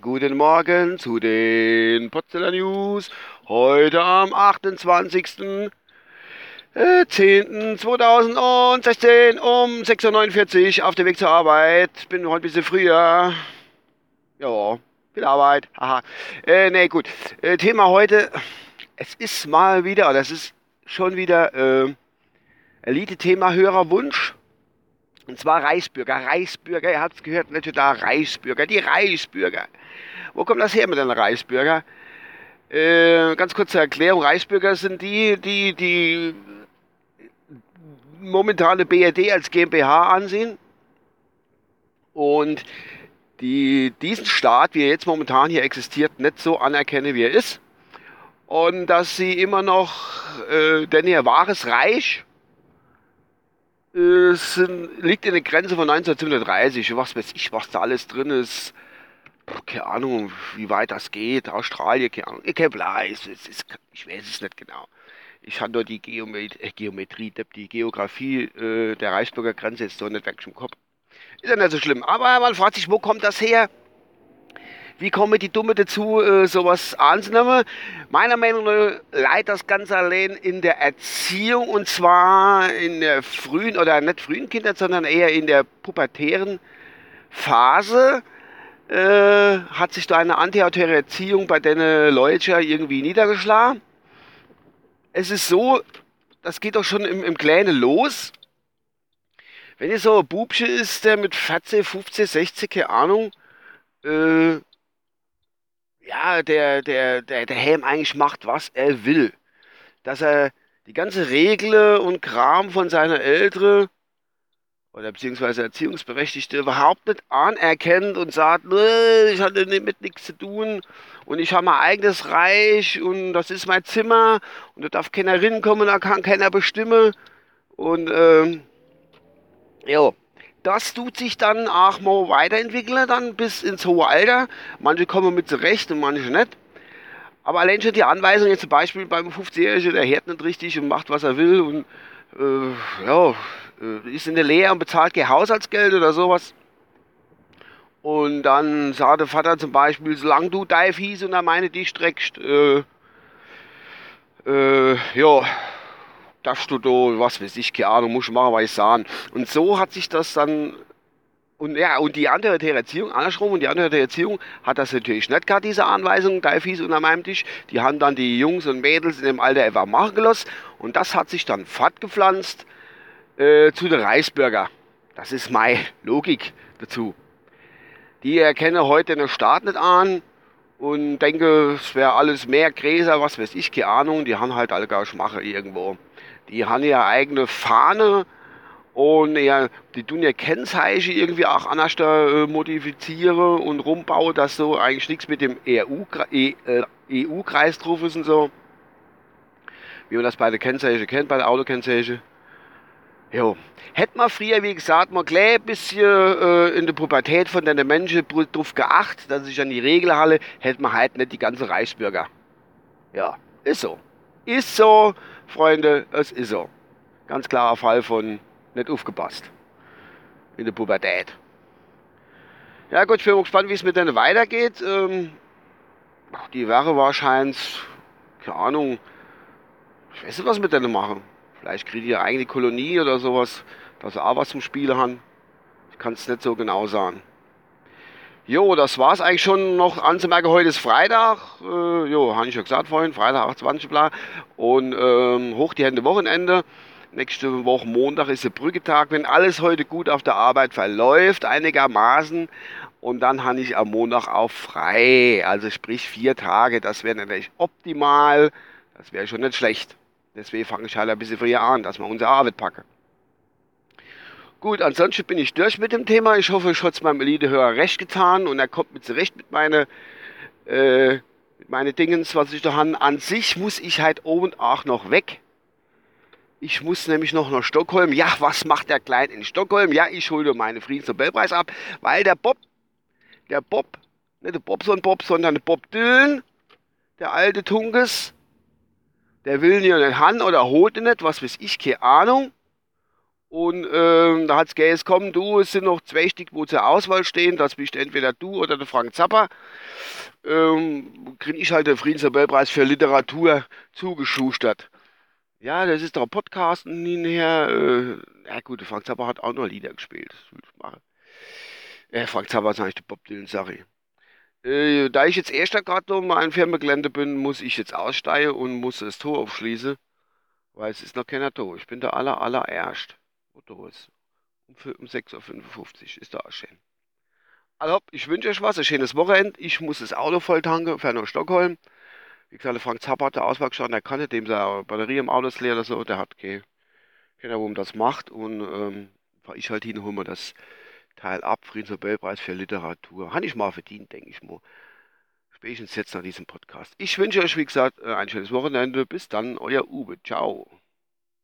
Guten Morgen zu den Potsdamer News. Heute am 28. 10.2016 um 6.49 Uhr auf dem Weg zur Arbeit. Bin heute ein bisschen früher. Ja, viel Arbeit. Haha. Äh, nee, gut. Äh, Thema heute. Es ist mal wieder, es ist schon wieder äh, Elite-Thema höherer Wunsch. Und zwar Reisbürger. Reisbürger, ihr habt es gehört, nicht da Reisbürger. Die Reisbürger. Wo kommt das her mit den Reisbürger? Äh, ganz kurze Erklärung. Reisbürger sind die, die die momentane BRD als GmbH ansehen und die diesen Staat, wie er jetzt momentan hier existiert, nicht so anerkennen, wie er ist. Und dass sie immer noch, äh, denn ihr wahres Reich äh, sind, liegt in der Grenze von 1930. Was weiß ich, was da alles drin ist. Keine Ahnung, wie weit das geht. Australien, keine Ahnung. Ich, weiß, es ist, ich weiß es nicht genau. Ich habe nur die Geomet äh, Geometrie, die Geografie äh, der Reichsbürger Grenze ist so nicht weg im Kopf. Ist ja nicht so schlimm. Aber man fragt sich, wo kommt das her? Wie kommen die Dumme dazu, äh, sowas anzunehmen? Meiner Meinung nach leidet das Ganze allein in der Erziehung und zwar in der frühen oder nicht frühen Kindheit, sondern eher in der pubertären Phase. Äh, hat sich da eine antiautoritäre Erziehung bei den Leuten irgendwie niedergeschlagen es ist so, das geht doch schon im, im Kleinen los. Wenn ihr so ein Bubsche ist, der mit 14, 15, 16, keine Ahnung, äh, ja, der, der, der, der Helm eigentlich macht, was er will. Dass er die ganze Regel und Kram von seiner Ältere oder beziehungsweise Erziehungsberechtigte überhaupt nicht anerkennt und sagt, ich hatte mit nichts zu tun und ich habe mein eigenes Reich und das ist mein Zimmer und da darf keiner rinkommen, da kann keiner bestimmen und ähm, ja, das tut sich dann auch mal weiterentwickeln, dann bis ins hohe Alter. Manche kommen mit zurecht und manche nicht. Aber allein schon die Anweisung, jetzt zum Beispiel beim 50-Jährigen, der hört nicht richtig und macht, was er will und äh, ja, äh, ist in der Lehre und bezahlt kein Haushaltsgeld oder sowas. Und dann sagt der Vater zum Beispiel, solange du dein Fies unter meine dich streckst, äh, äh, ja, darfst du da, was weiß ich, keine Ahnung, musst du machen, was ich sagen. Und so hat sich das dann, und ja, und die andere Erziehung, andersrum, und die andere Erziehung hat das natürlich nicht gehabt, diese Anweisung, dein Fies unter meinem Tisch. Die haben dann die Jungs und Mädels in dem Alter einfach machen gelassen. Und das hat sich dann fortgepflanzt äh, zu den Reisbürger. Das ist meine Logik dazu. Die erkennen heute den Staat nicht an und denken, es wäre alles mehr Gräser, was weiß ich, keine Ahnung. Die haben halt alle gar Schmache irgendwo. Die haben ja eigene Fahne und ja, die tun ja Kennzeichen irgendwie auch anders äh, modifizieren und rumbauen, dass so eigentlich nichts mit dem EU-Kreis e, äh, EU drauf ist und so. Wie man das bei den Kennzeichen kennt, bei den Autokennzeichen. Jo. Hätte man früher, wie gesagt, mal gleich ein bisschen äh, in der Pubertät von den Menschen drauf geachtet, dass ich an die Regel halte, hätte man halt nicht die ganze Reichsbürger. Ja, ist so. Ist so, Freunde, es ist so. Ganz klarer Fall von nicht aufgepasst. In der Pubertät. Ja gut, ich bin gespannt, wie es mit denen weitergeht. Ähm, die wäre wahrscheinlich, keine Ahnung, ich weiß nicht, was mit denen machen. Vielleicht kriegen die eine eigene Kolonie oder sowas, dass sie auch was zum Spielen haben. Ich kann es nicht so genau sagen. Jo, das war es eigentlich schon noch anzumerken. Heute ist Freitag. Äh, jo, habe ich ja gesagt vorhin, Freitag 28 bla. Und ähm, hoch die Hände Wochenende. Nächste Woche Montag ist der Brücketag. Wenn alles heute gut auf der Arbeit verläuft, einigermaßen. Und dann habe ich am Montag auch frei. Also sprich vier Tage. Das wäre natürlich optimal. Das wäre schon nicht schlecht. Deswegen fange ich halt ein bisschen früher an, dass wir unsere Arbeit packen. Gut, ansonsten bin ich durch mit dem Thema. Ich hoffe, ich habe es meinem Elite-Hörer recht getan und er kommt mit zurecht mit meinen äh, meine Dingens, was ich da habe. An sich muss ich halt oben auch noch weg. Ich muss nämlich noch nach Stockholm. Ja, was macht der Klein in Stockholm? Ja, ich hole meine Friedensnobelpreis ab, weil der Bob, der Bob, nicht der Bobson Bob, sondern der Bob Dylan, der alte Tunkes, der will nicht nicht han oder holt nicht, was weiß ich, keine Ahnung. Und ähm, da hat es komm du, es sind noch zwei Stück, wo zur Auswahl stehen, das bist entweder du oder der Frank Zapper. Ähm, kriege ich halt den Friedensnobelpreis für Literatur zugeschustert. Ja, das ist doch ein Podcast hinher. Äh, ja gut, der Frank Zappa hat auch noch Lieder gespielt. Das will ich machen. Äh, Frank Zappa ist eigentlich der Bob Dylan, sorry. Äh, da ich jetzt erster gerade um ein Firmengelände bin, muss ich jetzt aussteigen und muss das Tor aufschließen. Weil es ist noch keiner da. Ich bin der aller, allererst. Wo da ist. Um, um 6.55 Uhr ist da auch schön. Also, ich wünsche euch was, ein schönes Wochenende. Ich muss das Auto voll tanken, fahre nach Stockholm. Wie gesagt, Frank Zappa hat der Auswahl geschaut, der kann nicht, dem seine Batterie im Auto ist leer oder so, der hat keine, keine warum das macht. Und ähm, ich halt hin, hol mir das Teil ab, Friedensnobelpreis für Literatur. Habe ich mal verdient, denke ich mal. Spätestens jetzt nach diesem Podcast. Ich wünsche euch, wie gesagt, ein schönes Wochenende. Bis dann, euer Uwe. Ciao.